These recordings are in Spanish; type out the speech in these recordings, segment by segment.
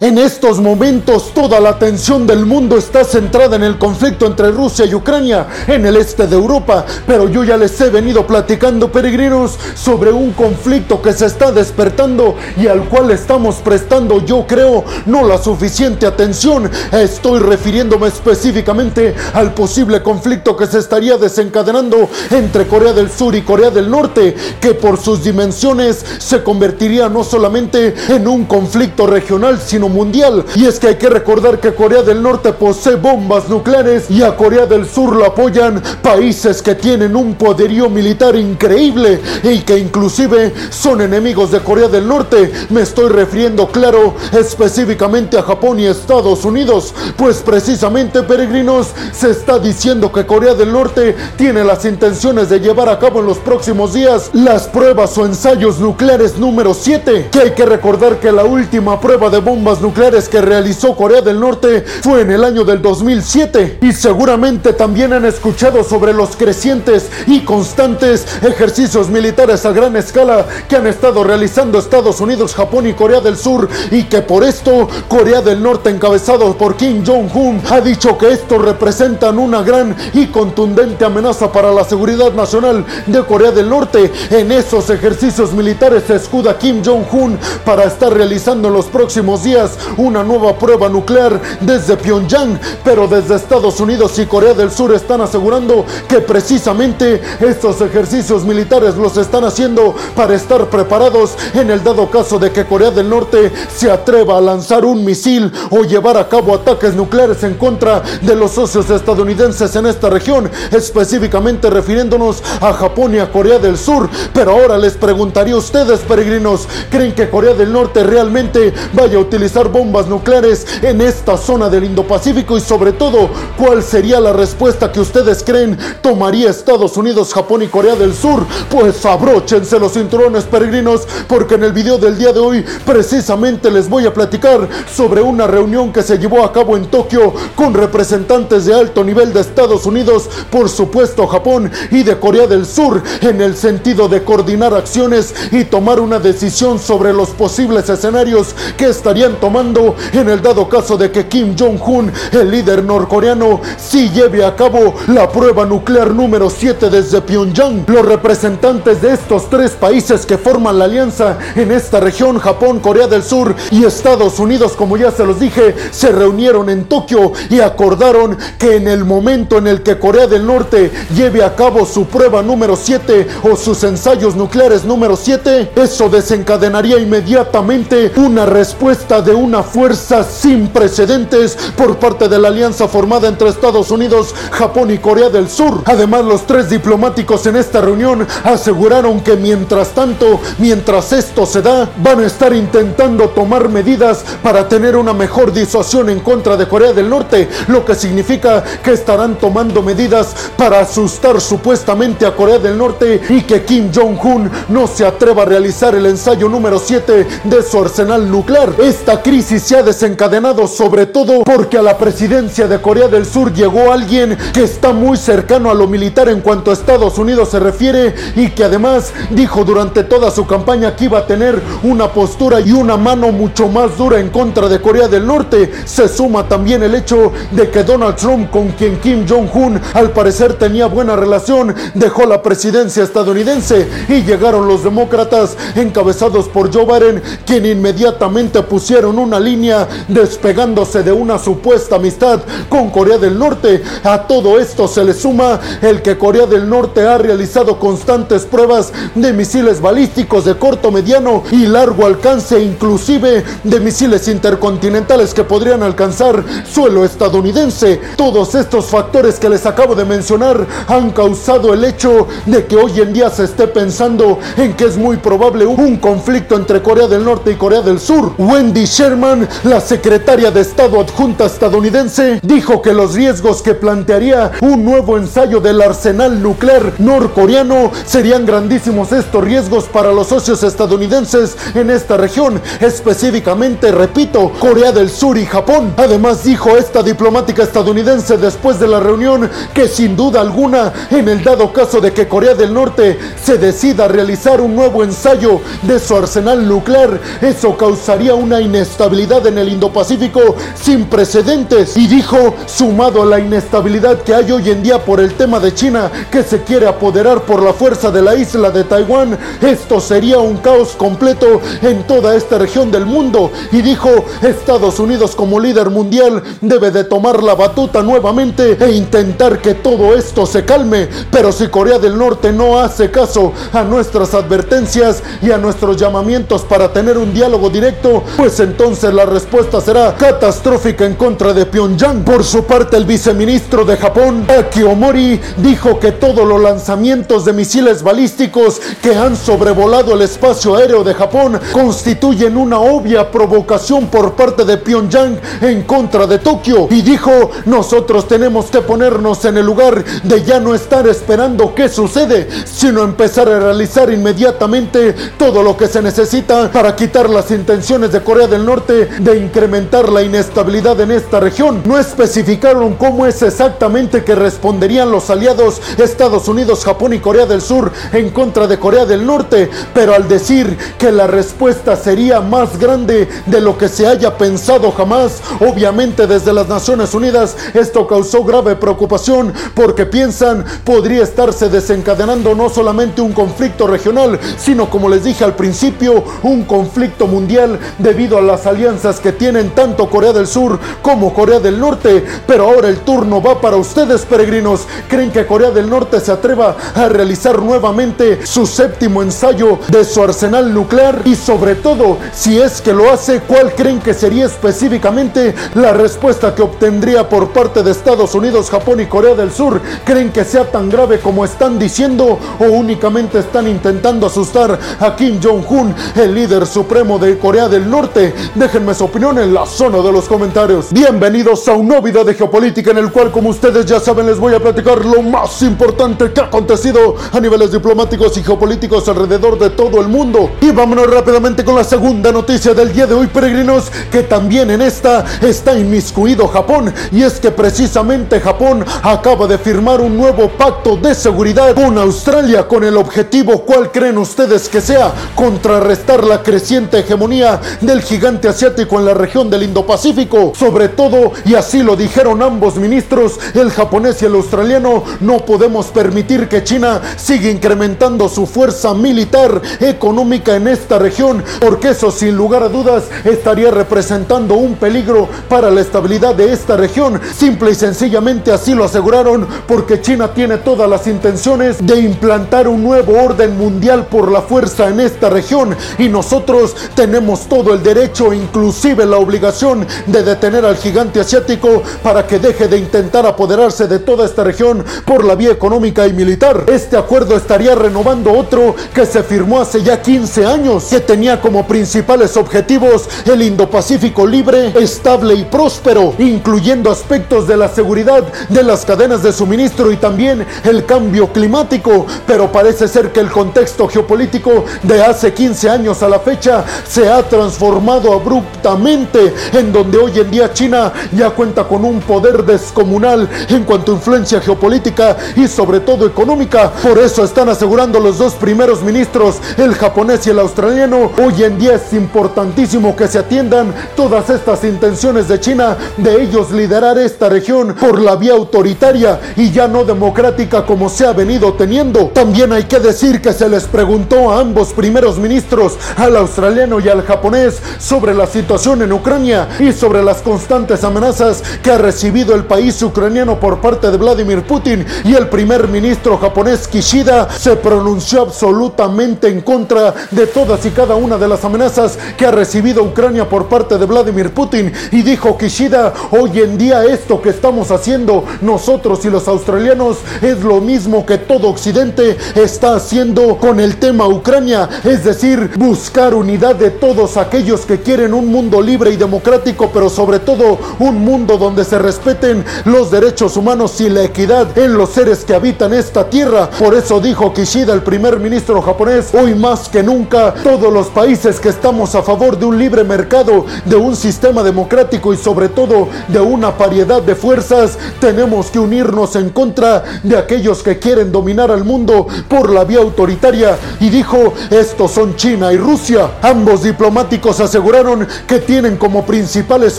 En estos momentos toda la atención del mundo está centrada en el conflicto entre Rusia y Ucrania en el este de Europa, pero yo ya les he venido platicando peregrinos sobre un conflicto que se está despertando y al cual estamos prestando yo creo no la suficiente atención. Estoy refiriéndome específicamente al posible conflicto que se estaría desencadenando entre Corea del Sur y Corea del Norte, que por sus dimensiones se convertiría no solamente en un conflicto regional, sino mundial. Y es que hay que recordar que Corea del Norte posee bombas nucleares y a Corea del Sur lo apoyan países que tienen un poderío militar increíble y que inclusive son enemigos de Corea del Norte. Me estoy refiriendo, claro, específicamente a Japón y Estados Unidos, pues precisamente, peregrinos, se está diciendo que Corea del Norte tiene las intenciones de llevar a cabo en los próximos días las pruebas o ensayos nucleares número 7, que hay que recordar que la última prueba de bombas nucleares que realizó Corea del Norte fue en el año del 2007 y seguramente también han escuchado sobre los crecientes y constantes ejercicios militares a gran escala que han estado realizando Estados Unidos, Japón y Corea del Sur y que por esto Corea del Norte encabezado por Kim Jong-un ha dicho que estos representan una gran y contundente amenaza para la seguridad nacional de Corea del Norte. En esos ejercicios militares se escuda Kim Jong-un para estar realizando en los próximos días una nueva prueba nuclear desde Pyongyang, pero desde Estados Unidos y Corea del Sur están asegurando que precisamente estos ejercicios militares los están haciendo para estar preparados en el dado caso de que Corea del Norte se atreva a lanzar un misil o llevar a cabo ataques nucleares en contra de los socios estadounidenses en esta región, específicamente refiriéndonos a Japón y a Corea del Sur. Pero ahora les preguntaría a ustedes, peregrinos, ¿creen que Corea del Norte realmente vaya a utilizar bombas nucleares en esta zona del Indo-Pacífico y sobre todo, ¿cuál sería la respuesta que ustedes creen tomaría Estados Unidos, Japón y Corea del Sur? Pues abróchense los cinturones peregrinos porque en el video del día de hoy precisamente les voy a platicar sobre una reunión que se llevó a cabo en Tokio con representantes de alto nivel de Estados Unidos, por supuesto Japón y de Corea del Sur en el sentido de coordinar acciones y tomar una decisión sobre los posibles escenarios que estarían tomando tomando en el dado caso de que Kim Jong-un, el líder norcoreano, sí lleve a cabo la prueba nuclear número 7 desde Pyongyang. Los representantes de estos tres países que forman la alianza en esta región, Japón, Corea del Sur y Estados Unidos, como ya se los dije, se reunieron en Tokio y acordaron que en el momento en el que Corea del Norte lleve a cabo su prueba número 7 o sus ensayos nucleares número 7, eso desencadenaría inmediatamente una respuesta de una fuerza sin precedentes por parte de la alianza formada entre Estados Unidos, Japón y Corea del Sur. Además, los tres diplomáticos en esta reunión aseguraron que mientras tanto, mientras esto se da, van a estar intentando tomar medidas para tener una mejor disuasión en contra de Corea del Norte, lo que significa que estarán tomando medidas para asustar supuestamente a Corea del Norte y que Kim Jong-un no se atreva a realizar el ensayo número 7 de su arsenal nuclear. Esta crisis se ha desencadenado sobre todo porque a la presidencia de Corea del Sur llegó alguien que está muy cercano a lo militar en cuanto a Estados Unidos se refiere y que además dijo durante toda su campaña que iba a tener una postura y una mano mucho más dura en contra de Corea del Norte. Se suma también el hecho de que Donald Trump, con quien Kim Jong-un al parecer tenía buena relación, dejó la presidencia estadounidense y llegaron los demócratas encabezados por Joe Biden, quien inmediatamente pusieron una línea despegándose de una supuesta amistad con Corea del Norte. A todo esto se le suma el que Corea del Norte ha realizado constantes pruebas de misiles balísticos de corto, mediano y largo alcance, inclusive de misiles intercontinentales que podrían alcanzar suelo estadounidense. Todos estos factores que les acabo de mencionar han causado el hecho de que hoy en día se esté pensando en que es muy probable un conflicto entre Corea del Norte y Corea del Sur. Wendy Sherman, la secretaria de Estado adjunta estadounidense, dijo que los riesgos que plantearía un nuevo ensayo del arsenal nuclear norcoreano serían grandísimos estos riesgos para los socios estadounidenses en esta región, específicamente, repito, Corea del Sur y Japón. Además dijo esta diplomática estadounidense después de la reunión que sin duda alguna, en el dado caso de que Corea del Norte se decida realizar un nuevo ensayo de su arsenal nuclear, eso causaría una inestabilidad inestabilidad en el Indo-Pacífico sin precedentes. Y dijo, sumado a la inestabilidad que hay hoy en día por el tema de China, que se quiere apoderar por la fuerza de la isla de Taiwán, esto sería un caos completo en toda esta región del mundo. Y dijo, Estados Unidos como líder mundial debe de tomar la batuta nuevamente e intentar que todo esto se calme. Pero si Corea del Norte no hace caso a nuestras advertencias y a nuestros llamamientos para tener un diálogo directo, pues entonces la respuesta será catastrófica en contra de Pyongyang. Por su parte, el viceministro de Japón, Akiomori, dijo que todos los lanzamientos de misiles balísticos que han sobrevolado el espacio aéreo de Japón constituyen una obvia provocación por parte de Pyongyang en contra de Tokio. Y dijo, nosotros tenemos que ponernos en el lugar de ya no estar esperando qué sucede, sino empezar a realizar inmediatamente todo lo que se necesita para quitar las intenciones de Corea del Norte de incrementar la inestabilidad en esta región. No especificaron cómo es exactamente que responderían los aliados Estados Unidos, Japón y Corea del Sur en contra de Corea del Norte, pero al decir que la respuesta sería más grande de lo que se haya pensado jamás, obviamente desde las Naciones Unidas esto causó grave preocupación porque piensan podría estarse desencadenando no solamente un conflicto regional, sino como les dije al principio, un conflicto mundial debido a las alianzas que tienen tanto Corea del Sur como Corea del Norte. Pero ahora el turno va para ustedes, peregrinos. ¿Creen que Corea del Norte se atreva a realizar nuevamente su séptimo ensayo de su arsenal nuclear? Y sobre todo, si es que lo hace, ¿cuál creen que sería específicamente la respuesta que obtendría por parte de Estados Unidos, Japón y Corea del Sur? ¿Creen que sea tan grave como están diciendo o únicamente están intentando asustar a Kim Jong-un, el líder supremo de Corea del Norte? Déjenme su opinión en la zona de los comentarios. Bienvenidos a un nuevo video de geopolítica en el cual, como ustedes ya saben, les voy a platicar lo más importante que ha acontecido a niveles diplomáticos y geopolíticos alrededor de todo el mundo. Y vámonos rápidamente con la segunda noticia del día de hoy, peregrinos, que también en esta está inmiscuido Japón. Y es que precisamente Japón acaba de firmar un nuevo pacto de seguridad con Australia con el objetivo, ¿cuál creen ustedes que sea? Contrarrestar la creciente hegemonía del gigante asiático en la región del Indo-Pacífico. Sobre todo, y así lo dijeron ambos ministros, el japonés y el australiano, no podemos permitir que China siga incrementando su fuerza militar, económica en esta región, porque eso sin lugar a dudas estaría representando un peligro para la estabilidad de esta región. Simple y sencillamente así lo aseguraron, porque China tiene todas las intenciones de implantar un nuevo orden mundial por la fuerza en esta región y nosotros tenemos todo el derecho, inclusive la obligación de detener al gigante asiático para que deje de intentar apoderarse de toda esta región por la vía económica y militar. Este acuerdo estaría renovando otro que se firmó hace ya 15 años, que tenía como principales objetivos el Indo-Pacífico libre, estable y próspero, incluyendo aspectos de la seguridad de las cadenas de suministro y también el cambio climático. Pero parece ser que el contexto geopolítico de hace 15 años a la fecha se ha transformado abruptamente, en donde hoy en día China ya cuenta con un poder descomunal en cuanto a influencia geopolítica y sobre todo económica. Por eso están asegurando los dos primeros ministros, el japonés y el australiano. Hoy en día es importantísimo que se atiendan todas estas intenciones de China de ellos liderar esta región por la vía autoritaria y ya no democrática como se ha venido teniendo. También hay que decir que se les preguntó a ambos primeros ministros, al australiano y al japonés, sobre la situación en Ucrania y sobre las constantes amenazas que ha recibido el país ucraniano por parte de Vladimir Putin. Y el primer ministro japonés Kishida se pronunció absolutamente en contra de todas y cada una de las amenazas que ha recibido Ucrania por parte de Vladimir Putin. Y dijo Kishida, hoy en día esto que estamos haciendo nosotros y los australianos es lo mismo que todo Occidente está haciendo con el tema Ucrania, es decir, buscar unidad de todos aquellos que quieren un mundo libre y democrático, pero sobre todo un mundo donde se respeten los derechos humanos y la equidad en los seres que habitan esta tierra. Por eso dijo Kishida, el primer ministro japonés, hoy más que nunca, todos los países que estamos a favor de un libre mercado, de un sistema democrático y sobre todo de una variedad de fuerzas, tenemos que unirnos en contra de aquellos que quieren dominar al mundo por la vía autoritaria. Y dijo, estos son China y Rusia. Ambos diplomáticos aseguraron que tienen como principales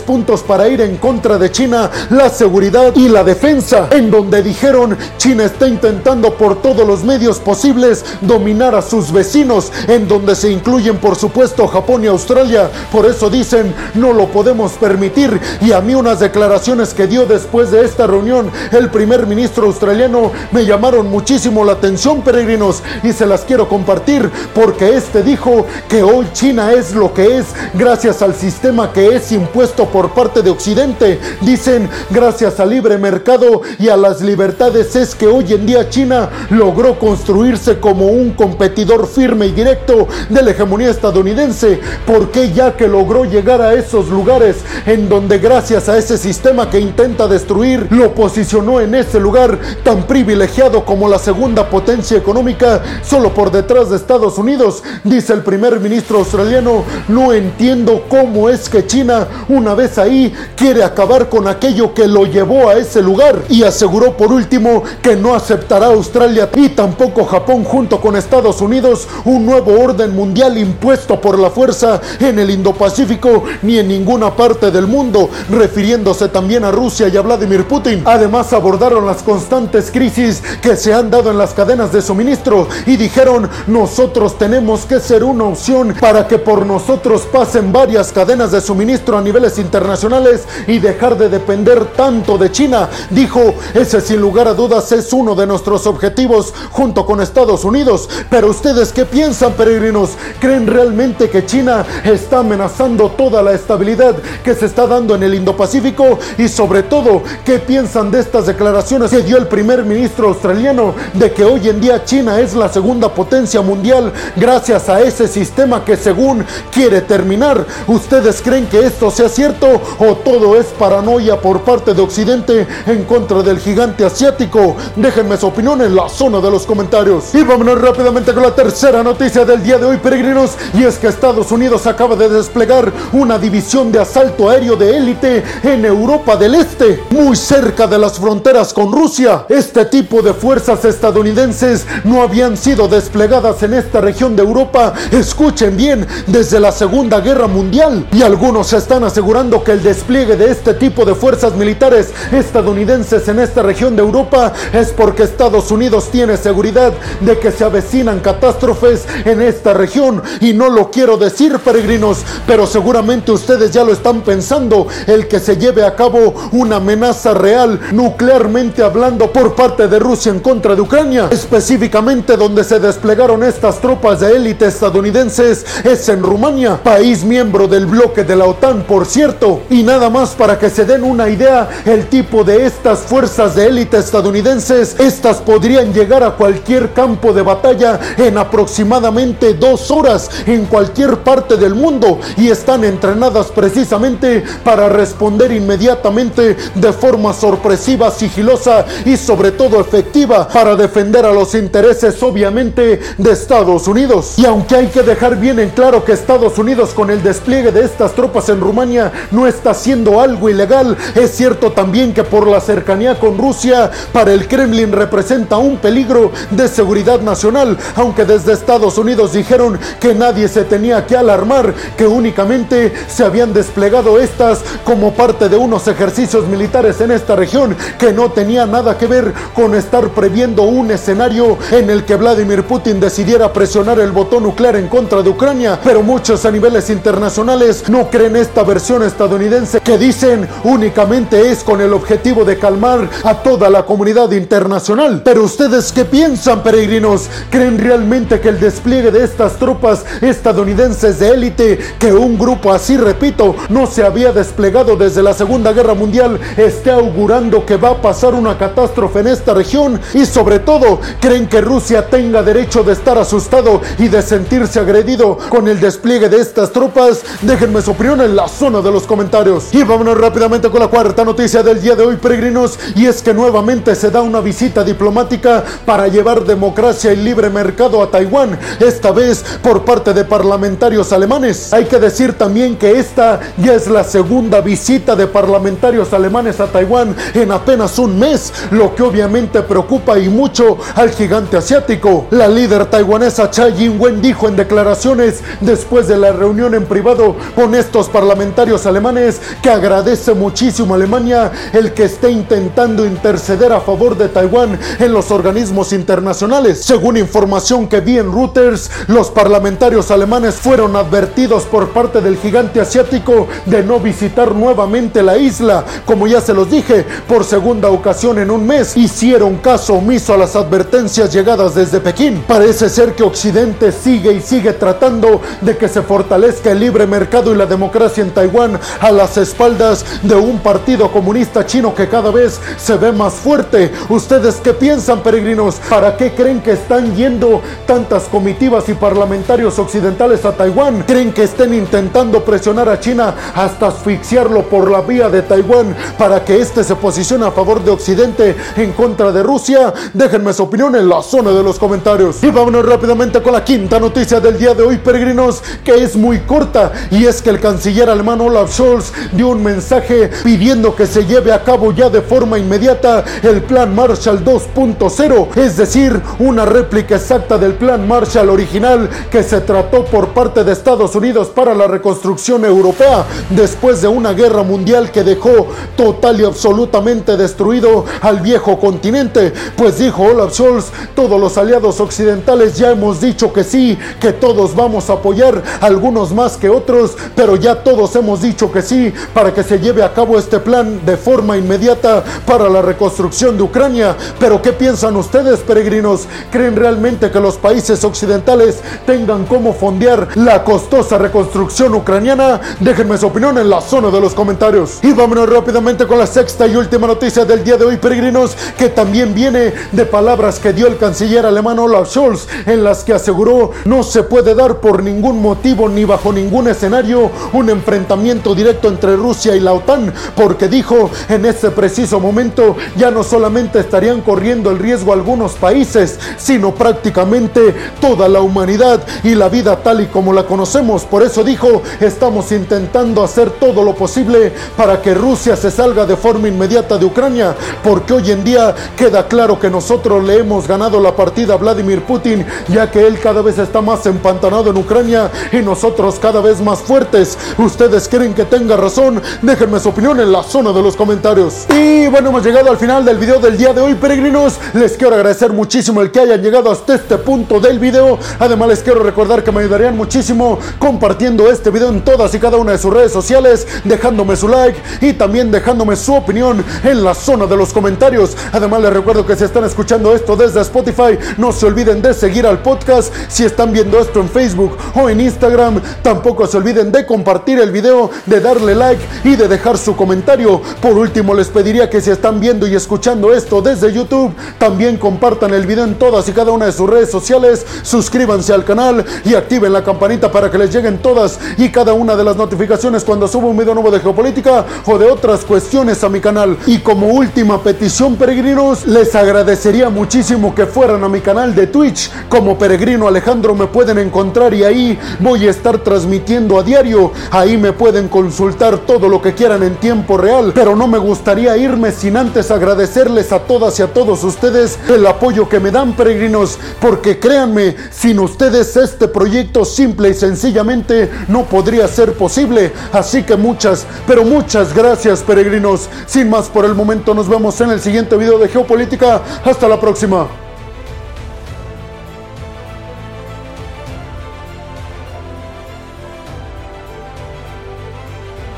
puntos para ir en contra de China la seguridad y la defensa, en donde dijeron China está intentando por todos los medios posibles dominar a sus vecinos, en donde se incluyen por supuesto Japón y Australia. Por eso dicen no lo podemos permitir y a mí unas declaraciones que dio después de esta reunión el primer ministro australiano me llamaron muchísimo la atención peregrinos y se las quiero compartir porque este dijo que hoy China es lo que es al sistema que es impuesto por parte de Occidente. Dicen gracias al libre mercado y a las libertades es que hoy en día China logró construirse como un competidor firme y directo de la hegemonía estadounidense. porque ya que logró llegar a esos lugares en donde gracias a ese sistema que intenta destruir lo posicionó en ese lugar tan privilegiado como la segunda potencia económica solo por detrás de Estados Unidos? Dice el primer ministro australiano, no entiendo cómo es que China una vez ahí quiere acabar con aquello que lo llevó a ese lugar y aseguró por último que no aceptará Australia y tampoco Japón junto con Estados Unidos un nuevo orden mundial impuesto por la fuerza en el Indo-Pacífico ni en ninguna parte del mundo, refiriéndose también a Rusia y a Vladimir Putin. Además abordaron las constantes crisis que se han dado en las cadenas de suministro y dijeron nosotros tenemos que ser una opción para que por nosotros pasen varias cadenas de suministro a niveles internacionales y dejar de depender tanto de China. Dijo, ese sin lugar a dudas es uno de nuestros objetivos junto con Estados Unidos. Pero ustedes qué piensan, peregrinos? ¿Creen realmente que China está amenazando toda la estabilidad que se está dando en el Indo-Pacífico? Y sobre todo, ¿qué piensan de estas declaraciones que dio el primer ministro australiano de que hoy en día China es la segunda potencia mundial gracias a ese sistema que según quiere terminar? ¿Ustedes creen que esto sea cierto o todo es paranoia por parte de Occidente en contra del gigante asiático? Déjenme su opinión en la zona de los comentarios. Y vámonos rápidamente con la tercera noticia del día de hoy, peregrinos, y es que Estados Unidos acaba de desplegar una división de asalto aéreo de élite en Europa del Este, muy cerca de las fronteras con Rusia. Este tipo de fuerzas estadounidenses no habían sido desplegadas en esta región de Europa, escuchen bien, desde la Segunda Guerra Mundial. Y algunos están asegurando que el despliegue de este tipo de fuerzas militares estadounidenses en esta región de Europa es porque Estados Unidos tiene seguridad de que se avecinan catástrofes en esta región. Y no lo quiero decir, peregrinos, pero seguramente ustedes ya lo están pensando, el que se lleve a cabo una amenaza real, nuclearmente hablando, por parte de Rusia en contra de Ucrania. Específicamente donde se desplegaron estas tropas de élite estadounidenses es en Rumania, país miembro del bloque de la OTAN, por cierto. Y nada más para que se den una idea, el tipo de estas fuerzas de élite estadounidenses, estas podrían llegar a cualquier campo de batalla en aproximadamente dos horas en cualquier parte del mundo y están entrenadas precisamente para responder inmediatamente de forma sorpresiva, sigilosa y sobre todo efectiva para defender a los intereses obviamente de Estados Unidos. Y aunque hay que dejar bien en claro que Estados Unidos con el despliegue de estas tropas en Rumania no está haciendo algo ilegal, es cierto también que por la cercanía con Rusia para el Kremlin representa un peligro de seguridad nacional, aunque desde Estados Unidos dijeron que nadie se tenía que alarmar, que únicamente se habían desplegado estas como parte de unos ejercicios militares en esta región, que no tenía nada que ver con estar previendo un escenario en el que Vladimir Putin decidiera presionar el botón nuclear en contra de Ucrania, pero muchos a niveles internacionales no creen esta versión estadounidense que dicen únicamente es con el objetivo de calmar a toda la comunidad internacional. Pero ustedes qué piensan, peregrinos? ¿Creen realmente que el despliegue de estas tropas estadounidenses de élite, que un grupo así, repito, no se había desplegado desde la Segunda Guerra Mundial, esté augurando que va a pasar una catástrofe en esta región? Y sobre todo, ¿creen que Rusia tenga derecho de estar asustado y de sentirse agredido con el despliegue de estas tropas? Déjenme su opinión en la zona de los comentarios. Y vámonos rápidamente con la cuarta noticia del día de hoy, peregrinos, y es que nuevamente se da una visita diplomática para llevar democracia y libre mercado a Taiwán, esta vez por parte de parlamentarios alemanes. Hay que decir también que esta ya es la segunda visita de parlamentarios alemanes a Taiwán en apenas un mes, lo que obviamente preocupa y mucho al gigante asiático. La líder taiwanesa Chai Ing-wen dijo en declaraciones después de la reunión en privado con estos parlamentarios alemanes que agradece muchísimo a Alemania el que esté intentando interceder a favor de Taiwán en los organismos internacionales. Según información que vi en Reuters, los parlamentarios alemanes fueron advertidos por parte del gigante asiático de no visitar nuevamente la isla. Como ya se los dije, por segunda ocasión en un mes, hicieron caso omiso a las advertencias llegadas desde Pekín. Parece ser que Occidente sigue y sigue tratando de que se fortalezca el libre mercado y la democracia en Taiwán a las espaldas de un partido comunista chino que cada vez se ve más fuerte. ¿Ustedes qué piensan, peregrinos? ¿Para qué creen que están yendo tantas comitivas y parlamentarios occidentales a Taiwán? ¿Creen que estén intentando presionar a China hasta asfixiarlo por la vía de Taiwán para que éste se posicione a favor de Occidente en contra de Rusia? Déjenme su opinión en la zona de los comentarios. Y vámonos rápidamente con la quinta noticia del día de hoy, peregrinos, que es muy corta y es que el canciller alemán Olaf Scholz dio un mensaje pidiendo que se lleve a cabo ya de forma inmediata el plan Marshall 2.0, es decir, una réplica exacta del plan Marshall original que se trató por parte de Estados Unidos para la reconstrucción europea después de una guerra mundial que dejó total y absolutamente destruido al viejo continente. Pues dijo Olaf Scholz, todos los aliados occidentales ya hemos dicho que sí, que todos vamos a apoyar, algunos más que otros, pero ya todos hemos dicho que sí para que se lleve a cabo este plan de forma inmediata para la reconstrucción de Ucrania. Pero ¿qué piensan ustedes, peregrinos? ¿Creen realmente que los países occidentales tengan cómo fondear la costosa reconstrucción ucraniana? Déjenme su opinión en la zona de los comentarios. Y vámonos rápidamente con la sexta y última noticia del día de hoy, peregrinos, que también viene de palabras que dio el canciller alemán Olaf Scholz, en las que aseguró no se puede dar por ningún motivo ni bajo ningún escenario un enfrentamiento directo entre Rusia y la OTAN, porque dijo en este preciso momento ya no solamente estarían corriendo el riesgo algunos países, sino prácticamente toda la humanidad y la vida tal y como la conocemos. Por eso dijo, estamos intentando hacer todo lo posible para que Rusia se salga de forma inmediata de Ucrania, porque hoy en día queda claro que nosotros le hemos ganado la partida a Vladimir Putin, ya que él cada vez está más empantanado en Ucrania y nosotros cada vez más fuertes. ¿Ustedes creen que tenga razón? Déjenme su opinión en la zona de los comentarios. Y bueno, hemos llegado al final del video del día de hoy, peregrinos. Les quiero agradecer muchísimo el que hayan llegado hasta este punto del video. Además, les quiero recordar que me ayudarían muchísimo compartiendo este video en todas y cada una de sus redes sociales, dejándome su like y también dejándome su opinión en la zona de los comentarios. Además, les recuerdo que si están escuchando esto desde Spotify, no se olviden de seguir al podcast. Si están viendo esto en Facebook o en Instagram, tampoco se olviden de compartir el video, de darle like y de dejar su comentario. Por último, les pediría que si están viendo y escuchando esto desde YouTube, también compartan el video en todas y cada una de sus redes sociales, suscríbanse al canal y activen la campanita para que les lleguen todas y cada una de las notificaciones cuando subo un video nuevo de geopolítica o de otras cuestiones a mi canal. Y como última petición, peregrinos, les agradecería muchísimo que fueran a mi canal de Twitch. Como peregrino Alejandro me pueden encontrar y ahí voy a estar transmitiendo a diario. Ahí me pueden consultar todo lo que quieran en tiempo real, pero no me gustaría irme sin antes agradecerles a todas y a todos ustedes el apoyo que me dan, peregrinos, porque créanme, sin ustedes este proyecto simple y sencillamente no podría ser posible. Así que muchas, pero muchas gracias, peregrinos. Sin más por el momento, nos vemos en el siguiente video de Geopolítica. Hasta la próxima.